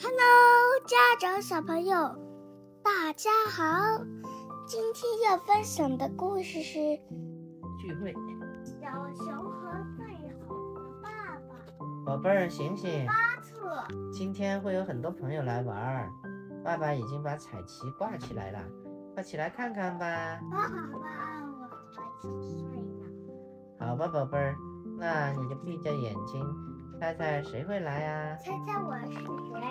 Hello，家长小朋友，大家好！今天要分享的故事是聚会。小熊和最好的爸爸。宝贝儿，醒醒！今天会有很多朋友来玩儿，爸爸已经把彩旗挂起来了，快起来看看吧。爸爸，我还想睡呢。好吧，宝贝儿，那你就闭着眼睛，猜猜谁会来呀？猜猜我是谁？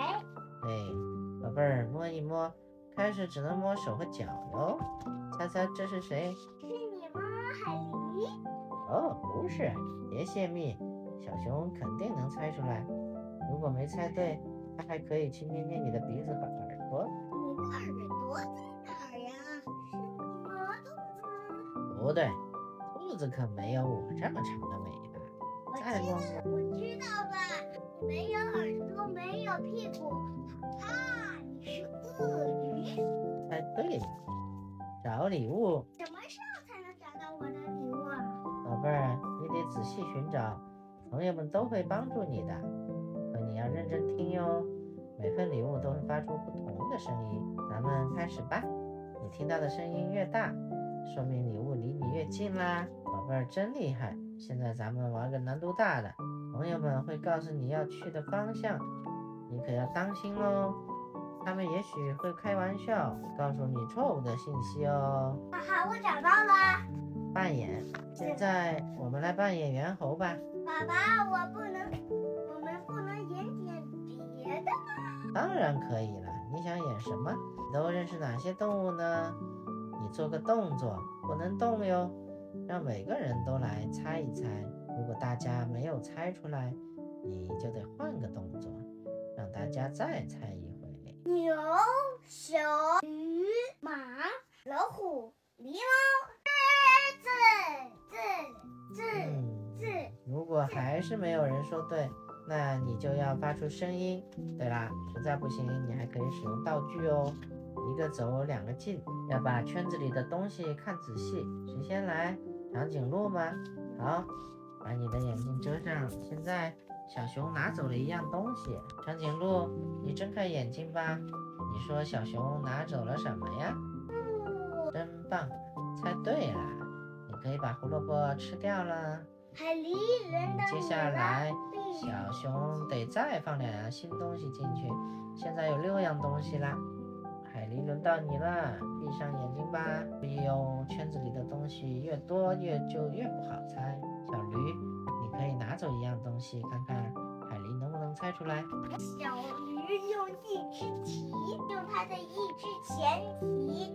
哎，宝贝儿，摸一摸，开始只能摸手和脚哟。猜猜这是谁？是你吗，海狸？哦，不是，别泄密，小熊肯定能猜出来。如果没猜对，它还可以去捏捏你的鼻子和耳朵。你的耳朵在哪儿呀？是你吗，兔子？不对，兔子可没有我这么长的尾巴。我再摸我知屁股，啊，你是鳄鱼。猜对了，找礼物，什么时候才能找到我的礼物啊？宝贝儿，你得仔细寻找，朋友们都会帮助你的。可你要认真听哟，每份礼物都会发出不同的声音。咱们开始吧，你听到的声音越大，说明礼物离你越近啦。宝贝儿真厉害！现在咱们玩个难度大的，朋友们会告诉你要去的方向，你可要当心喽。他们也许会开玩笑，告诉你错误的信息哦。哈哈，我找到了。扮演，现在我们来扮演猿猴吧。爸爸，我不能，我们不能演点别的吗？当然可以了，你想演什么？你都认识哪些动物呢？你做个动作，不能动哟，让每个人都来猜一猜。如果大家没有猜出来，你就得换个动作，大家再猜一回。牛、熊、鱼、马、老虎、狸猫、狮子、字、字、嗯，字。如果还是没有人说对，那你就要发出声音。对啦，实在不行，你还可以使用道具哦，一个走，两个进，要把圈子里的东西看仔细。谁先来？长颈鹿吗？好，把你的眼睛遮上。现在小熊拿走了一样东西，长颈鹿，你睁开眼睛吧。你说小熊拿走了什么呀？真棒，猜对了，你可以把胡萝卜吃掉了。海狸人的接下来，小熊得再放两样新东西进去，现在有六样东西啦。海狸，轮到你了，闭上眼睛吧。注意哦，圈子里的东西越多，越就越不好猜。小驴，你可以拿走一样东西，看看海狸能不能猜出来。小鱼用一只蹄，用它的一只前蹄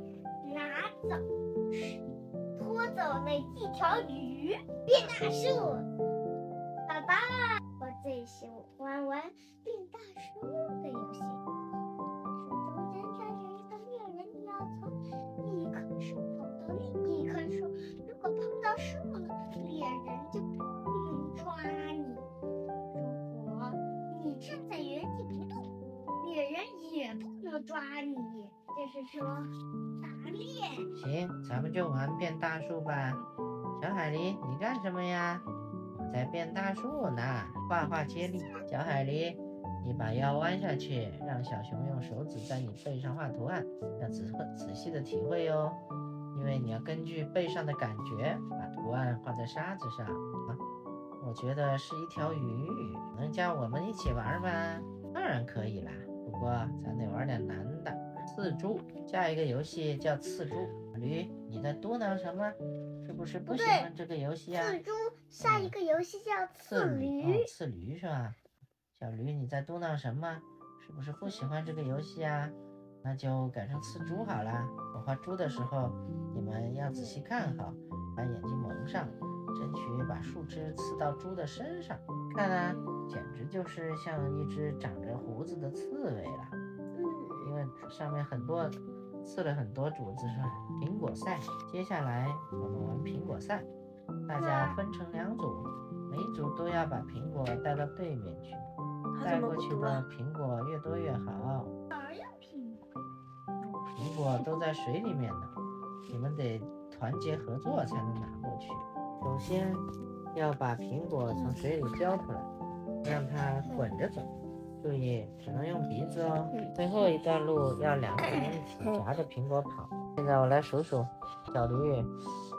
拿走，拖走了一条鱼。变大树，爸爸，我最喜欢玩也不能抓你。就是说，打猎。行，咱们就玩变大树吧。小海狸，你干什么呀？我在变大树呢，画画接力。小海狸，你把腰弯下去，让小熊用手指在你背上画图案，要仔仔细的体会哟，因为你要根据背上的感觉，把图案画在沙子上。啊，我觉得是一条鱼，能加我们一起玩吗？当然可以啦，不过咱得玩点难的。刺猪，下一个游戏叫刺猪。驴，你在嘟囔什么？是不是不喜欢这个游戏啊？刺猪，下一个游戏叫刺驴。哦，刺驴是吧？小驴，你在嘟囔什么？是不是不喜欢这个游戏啊？那就改成刺猪好了。我画猪的时候，你们要仔细看好，把眼睛蒙上，争取把树枝刺到猪的身上。看啊，简直就是像一只长着胡子的刺猬了。嗯，因为上面很多。刺了很多竹子是吧？苹果赛，接下来我们玩苹果赛，大家分成两组，每组都要把苹果带到对面去，带过去的苹果越多越好。哪有苹果？苹果都在水里面呢，你们得团结合作才能拿过去。首先要把苹果从水里浇出来，让它滚着走，注意只能用鼻子哦。嗯最后一段路要两个人一起夹着苹果跑。现在我来数数，小驴，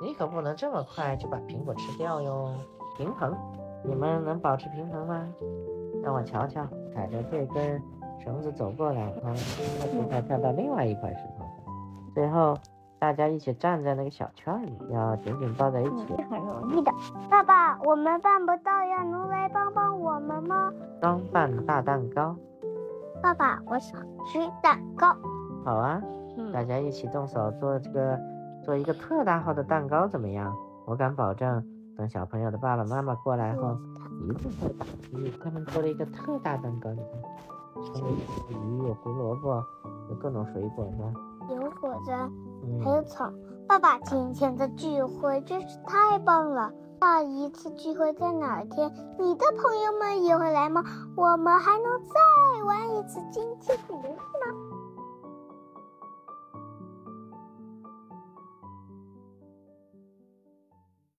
你可不能这么快就把苹果吃掉哟。平衡，你们能保持平衡吗？让我瞧瞧，踩着这根绳子走过来，啊，再尽快跳到另外一块石头上。最后，大家一起站在那个小圈里，要紧紧抱在一起。很容易的。爸爸，我们办不到，呀，能来帮帮我们吗？装扮大蛋糕，爸爸，我想吃蛋糕。好啊，嗯大家一起动手做这个，做一个特大号的蛋糕怎么样？我敢保证，等小朋友的爸爸妈妈过来后，一定会打击他们做了一个特大蛋糕。你看，有鱼，有胡萝卜，有各种水果呢。有果子，还有草，爸爸今天的聚会真是太棒了。下一次聚会在哪天？你的朋友们也会来吗？我们还能再玩一次今天的游戏吗？